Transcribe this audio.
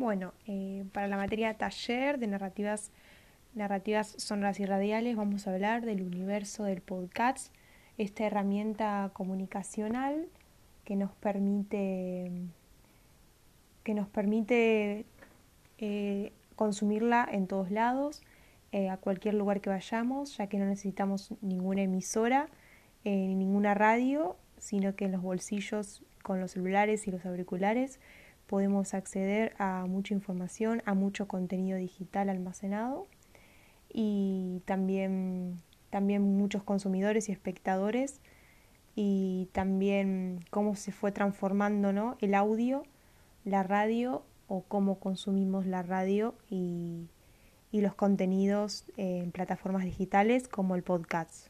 bueno, eh, para la materia taller de narrativas, narrativas sonoras y radiales vamos a hablar del universo del podcast, esta herramienta comunicacional que nos permite, que nos permite eh, consumirla en todos lados, eh, a cualquier lugar que vayamos, ya que no necesitamos ninguna emisora ni ninguna radio, sino que en los bolsillos con los celulares y los auriculares podemos acceder a mucha información, a mucho contenido digital almacenado y también, también muchos consumidores y espectadores y también cómo se fue transformando ¿no? el audio, la radio o cómo consumimos la radio y, y los contenidos en plataformas digitales como el podcast.